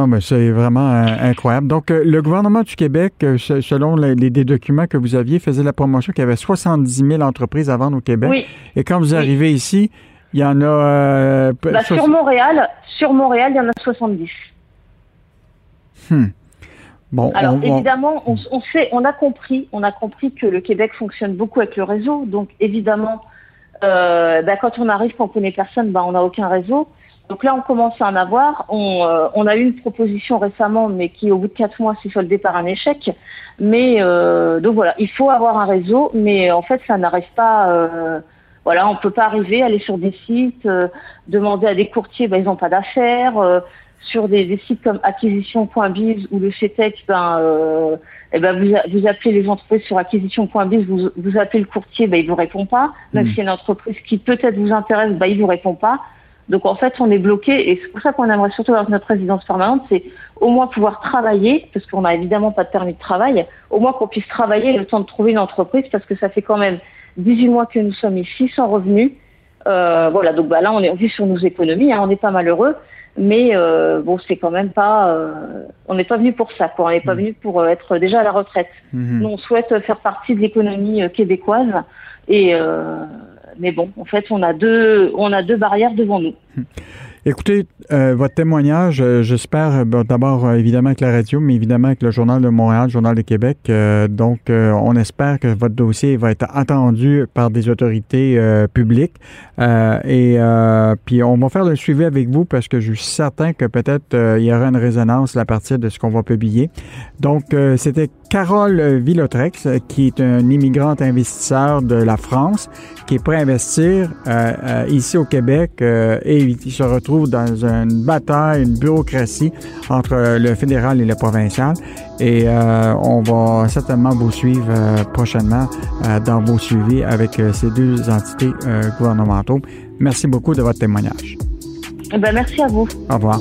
B: Non, mais c'est vraiment euh, incroyable. Donc, euh, le gouvernement du Québec, euh, selon les, documents que vous aviez, faisait la promotion qu'il y avait 70 000 entreprises à vendre au Québec. Oui. Et quand vous arrivez ici, il y en a...
G: Bah, sur Montréal, sur Montréal, il y en a 70. Hmm. Bon, Alors évidemment, on, sait, on a compris, on a compris que le Québec fonctionne beaucoup avec le réseau. Donc évidemment, bah, quand on arrive, qu'on connaît personne, bah, on n'a aucun réseau. Donc là, on commence à en avoir. Euh, on, a eu une proposition récemment, mais qui, au bout de quatre mois, s'est soldée par un échec. Mais euh, donc voilà, il faut avoir un réseau, mais en fait, ça n'arrive pas. Euh, voilà, on peut pas arriver, aller sur des sites, demander à des courtiers, ben, ils n'ont pas d'affaires. sur des, sites comme acquisition.biz ou le CETEC, ben, eh ben vous, vous, appelez les entreprises sur acquisition.biz, vous, vous appelez le courtier, ben, il vous répond pas. Même mmh. si y a une entreprise qui peut-être vous intéresse, ben, il vous répond pas. Donc en fait, on est bloqué et c'est pour ça qu'on aimerait surtout avoir notre résidence permanente, c'est au moins pouvoir travailler, parce qu'on n'a évidemment pas de permis de travail, au moins qu'on puisse travailler le temps de trouver une entreprise, parce que ça fait quand même 18 mois que nous sommes ici sans revenus. Euh, voilà, donc bah, là on est vit sur nos économies, hein, on n'est pas malheureux, mais euh, bon c'est quand même pas, euh, on n'est pas venu pour ça, quoi. On n'est pas mmh. venu pour être déjà à la retraite. Mmh. Nous on souhaite faire partie de l'économie québécoise et mais bon, en fait, on a deux, on a deux barrières devant nous.
B: Écoutez, euh, votre témoignage, euh, j'espère euh, d'abord évidemment avec la radio, mais évidemment avec le Journal de Montréal, le Journal de Québec. donc, on espère que votre dossier va être entendu par des autorités publiques. et puis, on va faire le suivi avec vous parce que je suis certain que peut-être il y aura une résonance à partir de ce qu'on va publier. Donc, c'était Carole Villotrex, qui est une immigrante investisseur de la France, qui est prêt à investir ici au Québec et il se retrouve dans une bataille, une bureaucratie entre le fédéral et le provincial. Et euh, on va certainement vous suivre euh, prochainement euh, dans vos suivis avec ces deux entités gouvernementaux. Merci beaucoup de votre témoignage.
G: Eh ben, merci à vous.
B: Au revoir.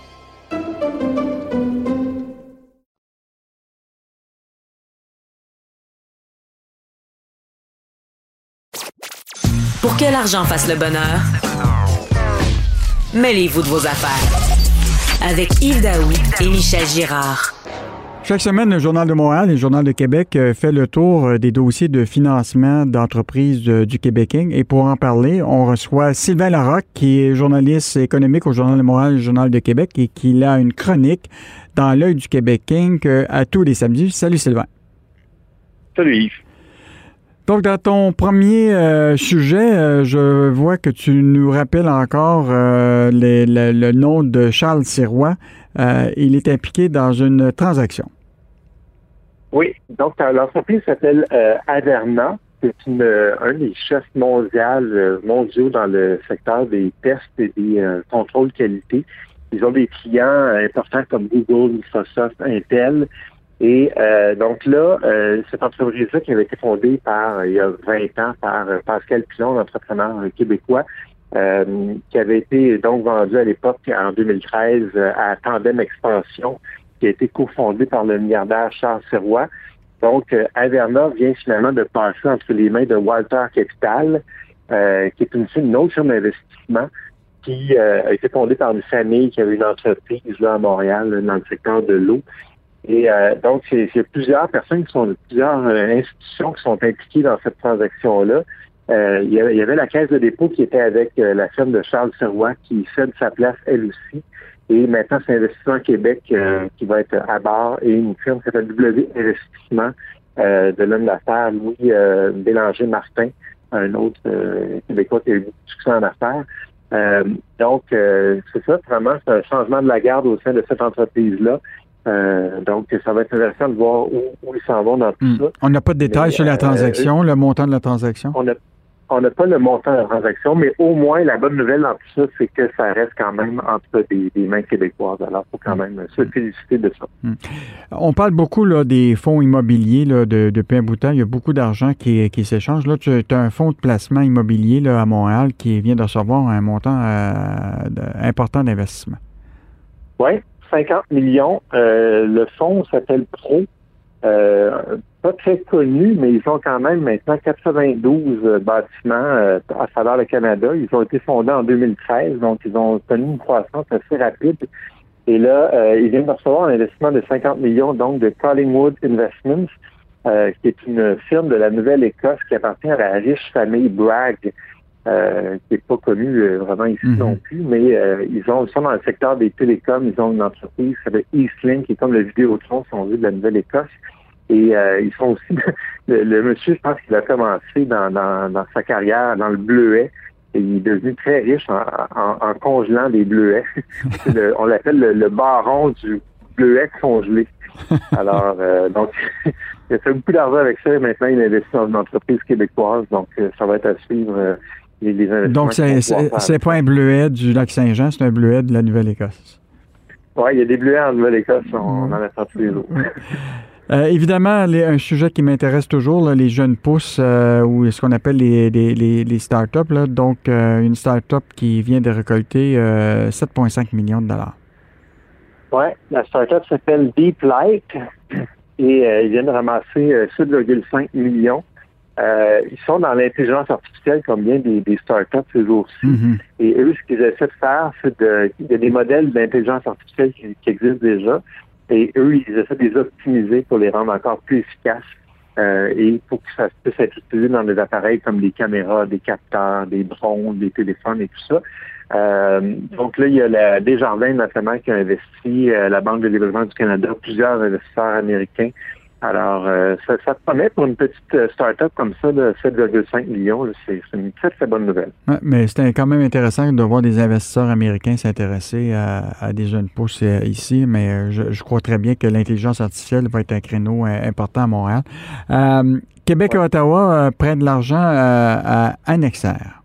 A: Que l'argent fasse le bonheur, mêlez-vous de vos affaires. Avec Yves Daou et Michel Girard.
B: Chaque semaine, le Journal de Montréal et le Journal de Québec euh, fait le tour euh, des dossiers de financement d'entreprises euh, du Québec. Et pour en parler, on reçoit Sylvain Larocque, qui est journaliste économique au Journal de Montréal et le Journal de Québec et qui a une chronique dans l'œil du Québec à tous les samedis. Salut Sylvain.
F: Salut Yves.
B: Donc, dans ton premier euh, sujet, euh, je vois que tu nous rappelles encore euh, le, nom de Charles Sirois. il est impliqué dans une transaction.
F: Oui, donc l'entreprise s'appelle Averna. C'est un des chefs mondiaux, mondiaux dans le secteur des tests et des contrôles qualité. Ils ont des clients importants comme Google, Microsoft, Intel. Et euh, donc là, euh, cette entreprise-là qui avait été fondée par il y a 20 ans par euh, Pascal Pilon, l'entrepreneur québécois, qui avait été donc vendu à l'époque en 2013 à Tandem Expansion, qui a été cofondé par le milliardaire Charles Serrois. Donc, Averna vient finalement de passer entre les mains de Walter Capital, qui est une, une autre firme d'investissement qui a été fondée par une famille qui avait une entreprise là à Montréal dans le secteur de l'eau et euh, donc, c'est plusieurs personnes qui sont plusieurs euh, institutions qui sont impliquées dans cette transaction-là. Euh, il, y avait, la caisse de dépôt qui était avec la firme de Charles Serrois qui cède sa place elle aussi. Et maintenant, c'est Investissement Québec qui va être à bord et une firme qui s'appelle W Investissement de l'homme d'affaires Louis Bélanger-Martin, un autre Québécois qui a eu beaucoup succès en affaires. donc, c'est ça, vraiment, c'est un changement de la garde au sein de cette entreprise-là. Euh, donc, ça va être intéressant de voir où, ils s'en vont dans tout hmm. ça.
B: On n'a pas de détails sur la euh, transaction, le montant de la transaction?
F: On n'a pas le montant de la transaction, mais au moins, la bonne nouvelle dans tout ça, c'est que ça reste quand même entre des, mains québécoises. Alors, il faut quand même se féliciter de ça. Hmm.
B: On parle beaucoup là, des fonds immobiliers là, de, depuis un bout de temps. Il y a beaucoup d'argent qui, qui s'échange. Là, tu as un fonds de placement immobilier là, à Montréal qui vient de recevoir un montant euh, important d'investissement.
F: Oui, 50 millions. Euh, le fonds s'appelle Pro. Euh, pas très connu, mais ils ont quand même maintenant 92 euh, bâtiments à travers le Canada. Ils ont été fondés en 2013, donc ils ont connu une croissance assez rapide. Et là, ils viennent de recevoir un investissement de 50 millions donc de Collingwood Investments, qui est une firme de la Nouvelle-Écosse qui appartient à la riche famille Bragg. Euh, qui n'est pas connu euh, vraiment ici mhm. non plus, mais euh, ils ont ils sont dans le secteur des télécoms, ils ont une entreprise qui s'appelle Eastlink, qui est comme le Vidéotron, si on veut, de la Nouvelle-Écosse. Et ils sont aussi (laughs) le, monsieur, je pense qu'il a commencé dans, dans, sa carrière dans le bleuet. Et il est devenu très riche en, congelant des bleuets. (laughs) on l'appelle le, baron du bleuet congelé. (laughs) Alors, donc, il a fait beaucoup d'argent avec ça. Et maintenant, il investit dans une entreprise québécoise. Donc, ça va être à suivre
B: donc, c'est pas un bleuet du lac Saint-Jean, c'est un bleuet de la Nouvelle-Écosse.
F: Oui, il y a des bleuets en Nouvelle-Écosse, on, en a tous les jours.
B: Euh, évidemment, un sujet qui m'intéresse toujours, les jeunes pousses ou ce qu'on appelle les, les, les, startups. Là. Donc, une startup qui vient de récolter 7,5 millions de dollars.
F: Oui, la startup s'appelle Deep Light et ils viennent de ramasser 7,5 millions. Euh, ils sont dans l'intelligence artificielle comme bien des, des startups ces jours-ci. Mm-hmm. Et eux, ce qu'ils essaient de faire, c'est de. Il y a des modèles d'intelligence artificielle qui, existent déjà. Et eux, ils essaient de les optimiser pour les rendre encore plus efficaces. Euh, et pour que ça puisse être utilisé dans des appareils comme des caméras, des capteurs, des drones, des téléphones et tout ça. Euh, donc là, il y a la Desjardins notamment qui a investi, la Banque de développement du Canada, plusieurs investisseurs américains alors, euh, ça, ça, promet pour une petite euh, start-up comme ça de 7,5 millions. C'est une très, très bonne nouvelle.
B: mais c'était quand même intéressant de voir des investisseurs américains s'intéresser à, des jeunes pousses euh, ici, mais je, crois très bien que l'intelligence artificielle va être un créneau important à Montréal. Québec et Ottawa prennent de l'argent à Annexaire.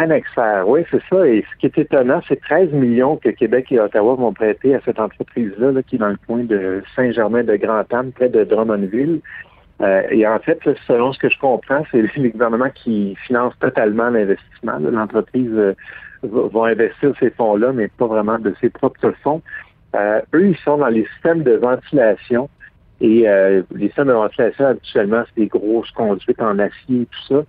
F: Annexaire, oui, c'est ça. Et ce qui est étonnant, c'est 13 millions que Québec et Ottawa vont prêter à cette entreprise-là, qui est dans le coin de Saint-Germain-de-Grand-Anne, près de Drummondville. Euh, et en fait, selon ce que je comprends, c'est (laughs) le gouvernement qui finance totalement l'investissement. L'entreprise euh, va, investir ces fonds-là, mais pas vraiment de ses propres fonds. Euh, eux, ils sont dans les systèmes de ventilation. Et les systèmes de ventilation, habituellement, c'est des grosses conduites en acier et tout ça.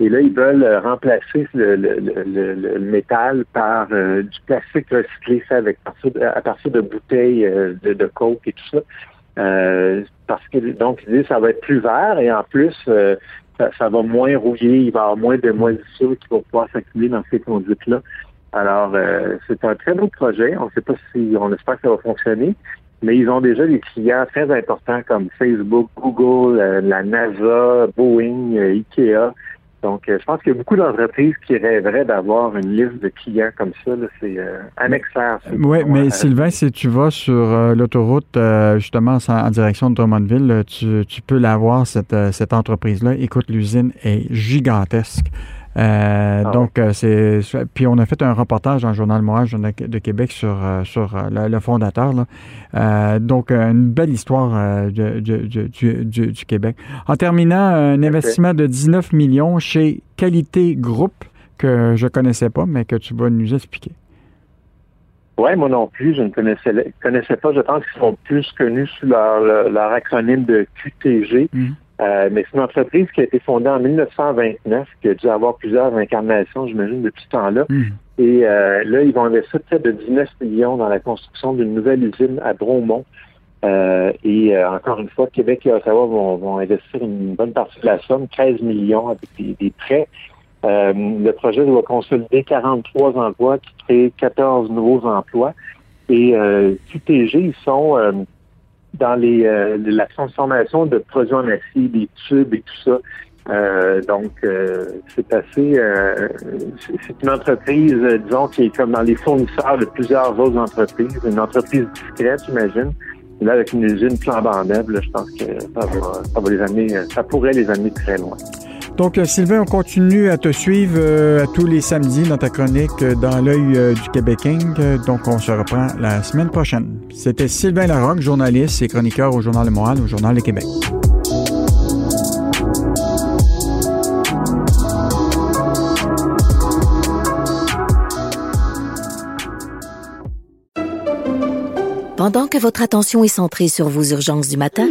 F: Et là, ils veulent euh, remplacer le, le, le, le métal par euh, du plastique recyclé fait avec à partir de bouteilles euh, de, de, coke et tout ça. parce que donc ils disent ça va être plus vert et en plus ça, va moins rouiller, il va y avoir moins de moisissures qui vont pouvoir s'accumuler dans ces conduites-là. Alors c'est un très beau projet. On ne sait pas si on espère que ça va fonctionner. Mais ils ont déjà des clients très importants comme Facebook, Google, la NASA, Boeing, Ikea. Donc, euh, je pense qu'il y a beaucoup d'entreprises qui rêveraient d'avoir une liste de clients comme ça. C'est euh, annexaire.
B: Oui, mais Sylvain, si tu vas sur euh, l'autoroute, justement, en, direction de Drummondville, tu, tu peux l'avoir, cette, cette entreprise-là. Écoute, l'usine est gigantesque. Euh, ah donc, euh, c'est. Puis on a fait un reportage dans le Journal Moral de Québec sur, euh, sur le, fondateur. donc, une belle histoire du, du, Québec. En terminant, un investissement de 19 millions chez Qualité Group, que je ne connaissais pas, mais que tu vas nous expliquer.
F: Oui, moi non plus, je ne connaissais, connaissais pas. Je pense qu'ils sont plus connus sous leur, leur acronyme de QTG. Mmh. Euh, mais c'est une entreprise qui a été fondée en 1929, qui a dû avoir plusieurs incarnations, j'imagine, depuis ce temps-là. Hmm. Et euh, là, ils vont investir près de 19 millions dans la construction d'une nouvelle usine à Bromont. Euh, et encore une fois, Québec et Ottawa vont, investir une bonne partie de la somme, 13 millions avec des, prêts. le projet doit consolider 43 emplois qui créent 14 nouveaux emplois. Et QTG, ils sont dans les, euh, la transformation de produits en acier, des tubes et tout ça. Euh, donc, euh, c'est assez. c'est une entreprise, disons, qui est comme dans les fournisseurs de plusieurs autres entreprises. Une entreprise discrète, j'imagine. Là, avec une usine flambant neuve, je pense que ça va, ça va les amener, ça pourrait les amener très loin.
B: Donc, euh, Sylvain, on continue à te suivre euh, tous les samedis dans ta chronique euh, dans l'œil du Québec Donc, on se reprend la semaine prochaine. C'était Sylvain Larocque, journaliste et chroniqueur au Journal de Montréal, au Journal de Québec.
D: Pendant que votre attention est centrée sur vos urgences du matin,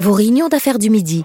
D: vos réunions d'affaires du midi,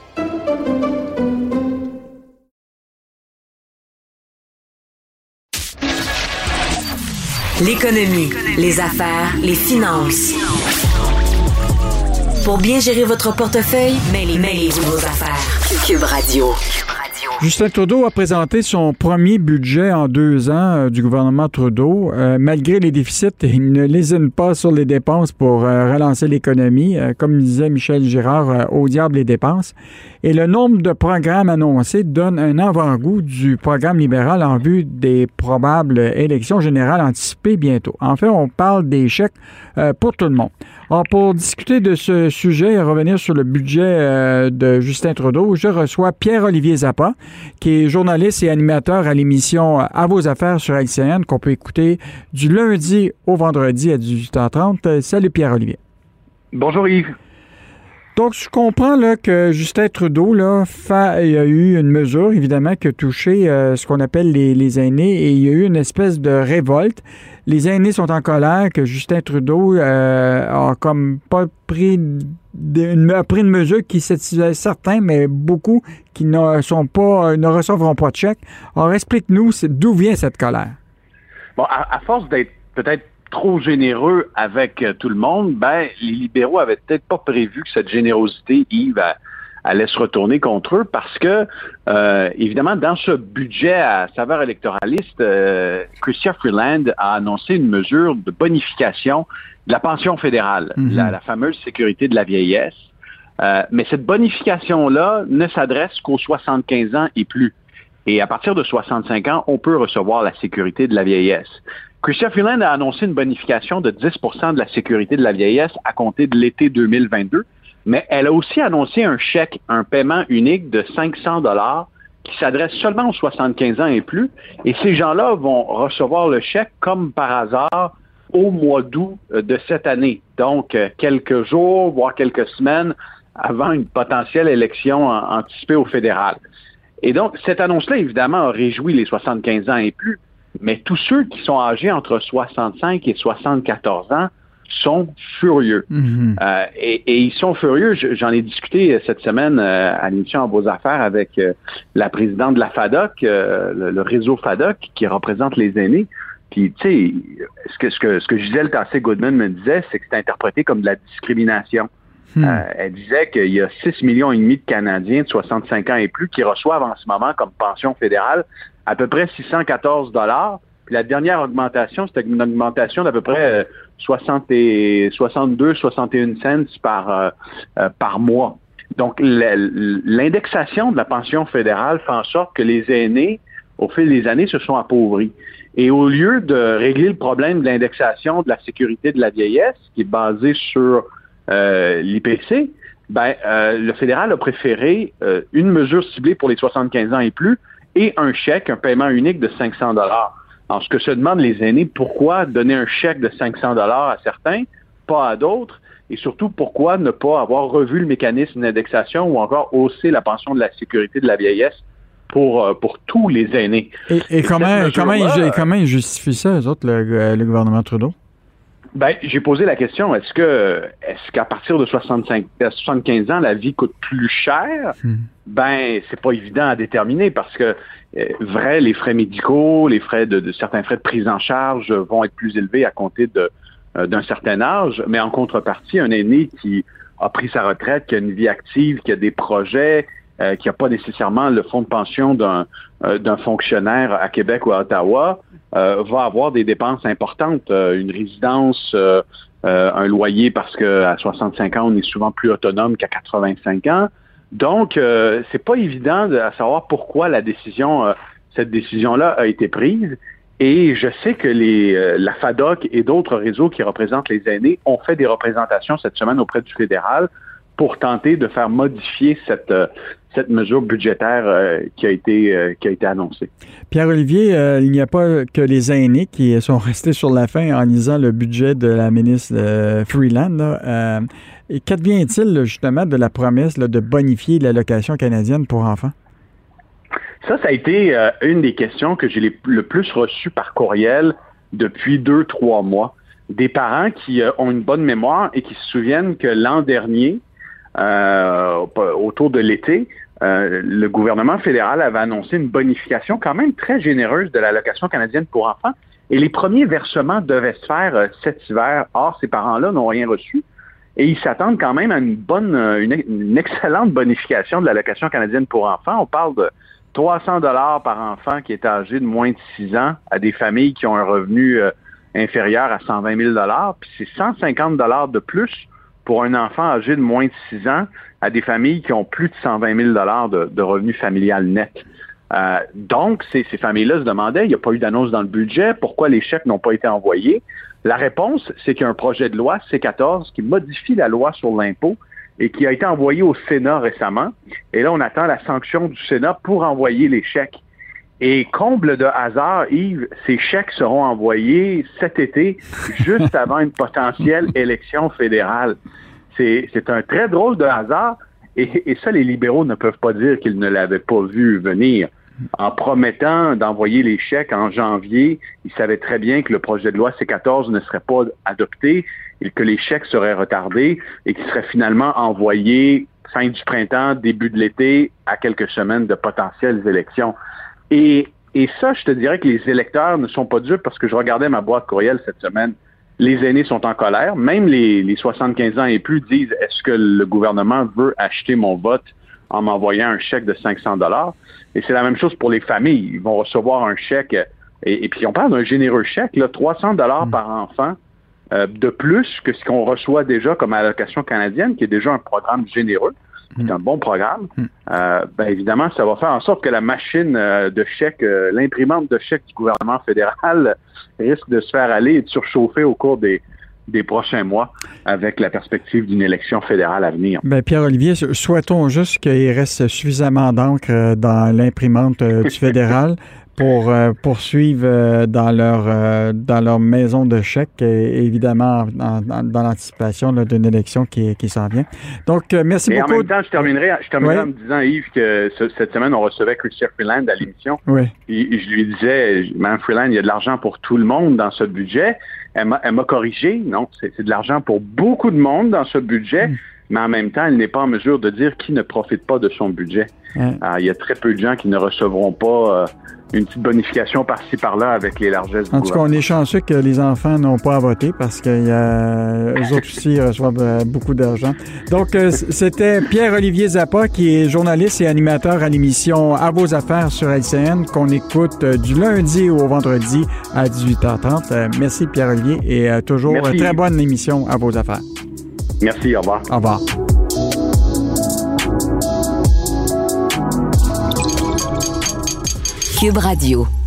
A: L'économie, les affaires, les finances. Pour bien gérer votre portefeuille, mêlez, mêlez vos affaires. Cube Radio.
B: Justin Trudeau a présenté son premier budget en deux ans euh, du gouvernement Trudeau. Euh, malgré les déficits, il ne lésine pas sur les dépenses pour euh, relancer l'économie. comme disait Michel Girard, au diable les dépenses. Et le nombre de programmes annoncés donne un avant-goût du programme libéral en vue des probables élections générales anticipées bientôt. En fait, on parle chèques pour tout le monde. Alors, pour discuter de ce sujet et revenir sur le budget de Justin Trudeau, je reçois Pierre-Olivier Zappa, qui est journaliste et animateur à l'émission À vos affaires sur LCN, qu'on peut écouter du lundi au vendredi à 18h30. Salut Pierre-Olivier.
C: Bonjour Yves.
B: Donc, je comprends là, que Justin Trudeau là, il y a eu une mesure, évidemment, qui a touché euh, ce qu'on appelle les, les, aînés et il y a eu une espèce de révolte. Les aînés sont en colère que Justin Trudeau euh, a comme pas pris une, pris une mesure qui satisfait certains, mais beaucoup qui ne sont pas, ne recevront pas de chèque. Alors, explique-nous d'où vient cette colère?
C: Bon, à, à force d'être peut-être trop généreux avec euh, tout le monde, ben, les libéraux avaient peut-être pas prévu que cette générosité, Yves, allait se retourner contre eux parce que, euh, évidemment, dans ce budget à saveur électoraliste, euh, Christian Freeland a annoncé une mesure de bonification de la pension fédérale, mhm. la, fameuse sécurité de la vieillesse. mais cette bonification-là ne s'adresse qu'aux 75 ans et plus. Et à partir de 65 ans, on peut recevoir la sécurité de la vieillesse. Christian Freeland a annoncé une bonification de 10% de la sécurité de la vieillesse à compter de l'été 2022, mais elle a aussi annoncé un chèque, un paiement unique de 500 dollars qui s'adresse seulement aux 75 ans et plus, et ces gens-là vont recevoir le chèque comme par hasard au mois d'août euh, de cette année, donc euh, quelques jours, voire quelques semaines avant une potentielle élection anticipée au fédéral. Et donc, cette annonce-là, évidemment, a réjoui les 75 ans et plus, mais tous ceux qui sont âgés entre 65 et 74 ans sont furieux. Mhm. euh, et, et, ils sont furieux. J'en ai discuté cette semaine euh, à l'émission en Beaux Affaires avec euh, la présidente de la FADOC, euh, le, réseau FADOC, qui représente les aînés. Puis, tu sais, ce que, ce, que, ce que Gisèle Tassé-Goodman me disait, c'est que c'est interprété comme de la discrimination. Hmm. elle disait qu'il y a 6 millions et demi de Canadiens de 65 ans et plus qui reçoivent en ce moment comme pension fédérale à peu près 614 dollars. La dernière augmentation, c'était une augmentation d'à peu près 60 euh, et 62, 61 cents par, euh, euh, par mois. Donc, l'indexation de la pension fédérale fait en sorte que les aînés, au fil des années, se sont appauvris. Et au lieu de régler le problème de l'indexation de la sécurité de la vieillesse, qui est basée sur l'IPC, ben, le fédéral a préféré une mesure ciblée pour les 75 ans et plus, et un chèque, un paiement unique de 500 dollars. Alors, ce que se demandent les aînés, pourquoi donner un chèque de 500 dollars à certains, pas à d'autres, et surtout pourquoi ne pas avoir revu le mécanisme d'indexation ou encore hausser la pension de la sécurité de la vieillesse pour, euh, pour tous les aînés?
B: Et, comment, comment, ils, comment justifient ça, eux autres, le gouvernement Trudeau?
C: Ben, j'ai posé la question, est-ce que est-ce qu'à partir de 65, 75 euh, ans, la vie coûte plus cher? Hmm. Ben, c'est pas évident à déterminer parce que euh, vrai, les frais médicaux, les frais de, certains frais de prise en charge vont être plus élevés à compter de euh, d'un certain âge, mais en contrepartie, un aîné qui a pris sa retraite, qui a une vie active, qui a des projets, euh, qui n'a pas nécessairement le fonds de pension d'un d'un fonctionnaire à Québec ou à Ottawa, euh, va avoir des dépenses importantes, une résidence, un loyer parce qu'à 65 ans, on est souvent plus autonome qu'à 85 ans. Donc, c'est pas évident de savoir pourquoi la décision, cette décision-là a été prise. Et je sais que les, la FADOC et d'autres réseaux qui représentent les aînés ont fait des représentations cette semaine auprès du fédéral pour tenter de faire modifier cette, euh, cette mesure budgétaire euh, qui, a été, euh, qui a été annoncée.
B: Pierre-Olivier, il n'y a pas que les aînés qui sont (laughs) restés sur la fin en lisant le budget de la ministre Freeland. et qu'advient-il justement de la promesse de bonifier l'allocation canadienne pour enfants?
C: Ça, ça a été une des questions que j'ai le plus reçues par courriel depuis deux, trois mois. Des parents qui ont une bonne mémoire et qui se souviennent que l'an dernier, euh, autour de l'été, euh, le gouvernement fédéral avait annoncé une bonification quand même très généreuse de l'allocation canadienne pour enfants. Et les premiers versements devaient se faire euh, cet hiver. Or, ces parents-là n'ont rien reçu. Et ils s'attendent quand même à une bonne, une, excellente bonification de l'allocation canadienne pour enfants. On parle de 300 dollars par enfant qui est âgé de moins de 6 ans à des familles qui ont un revenu euh, inférieur à 120 000 dollars, puis c'est 150 dollars de plus pour un enfant âgé de moins de 6 ans à des familles qui ont plus de 120 000 dollars de, revenus familial net. Euh, donc, ces, ces familles-là se demandaient, il n'y a pas eu d'annonce dans le budget, pourquoi les chèques n'ont pas été envoyés? La réponse, c'est qu'il y a un projet de loi C14 qui modifie la loi sur l'impôt et qui a été envoyé au Sénat récemment. Et là, on attend la sanction du Sénat pour envoyer les chèques. Et comble de hasard, Yves, ces chèques seront envoyés cet été, juste avant une potentielle (laughs) élection fédérale. C'est un très drôle de hasard. Et, et, ça, les libéraux ne peuvent pas dire qu'ils ne l'avaient pas vu venir. En promettant d'envoyer les chèques en janvier, ils savaient très bien que le projet de loi C14 ne serait pas adopté et que les chèques seraient retardés et qu'ils seraient finalement envoyés fin du printemps, début de l'été, à quelques semaines de potentielles élections. Et, et ça, je te dirais que les électeurs ne sont pas durs parce que je regardais ma boîte courriel cette semaine. Les aînés sont en colère. Même les, les 75 ans et plus disent est-ce que le gouvernement veut acheter mon vote en m'envoyant un chèque de 500 dollars? Et c'est la même chose pour les familles. Ils vont recevoir un chèque et, puis on parle d'un généreux chèque, là, 300 dollars mm. par enfant euh, de plus que ce qu'on reçoit déjà comme allocation canadienne, qui est déjà un programme généreux, qui est un bon programme. Mm. Euh, ben évidemment, ça va faire en sorte que la machine euh, de chèques, l'imprimante de chèques du gouvernement fédéral (laughs) risque de se faire aller et de surchauffer au cours des, des prochains mois avec la perspective d'une élection fédérale à venir.
B: Ben Pierre-Olivier, souhaitons juste qu'il reste suffisamment d'encre dans l'imprimante du (laughs) fédéral pour euh, poursuivre euh, dans leur euh, dans leur maison de chèques, et, évidemment dans, l'anticipation d'une élection qui, qui s'en vient. Donc, merci beaucoup.
C: En même temps, je terminerai, je terminerai en me disant, Yves, que cette semaine, on recevait Christian Freeland à l'émission.
B: Oui.
C: Et, je lui disais, Mme Freeland, il y a de l'argent pour tout le monde dans ce budget. Elle m'a corrigé. Non, c'est de l'argent pour beaucoup de monde dans ce budget. Hmm. mais en même temps, elle n'est pas en mesure de dire qui ne profite pas de son budget. il y a très peu de gens qui ne recevront pas une petite bonification par-ci par-là avec les largesses
B: du En tout cas, on est chanceux que les enfants n'ont pas à voter parce qu'eux (laughs) autres aussi reçoivent euh, beaucoup d'argent. Donc, euh, c'était Pierre-Olivier Zappa qui est journaliste et animateur à l'émission À vos affaires sur LCN qu'on écoute euh, du lundi au vendredi à 18h30. Merci Pierre-Olivier et toujours une très bonne émission à vos affaires.
C: Merci, au revoir.
B: Au revoir.
A: Cube Radio.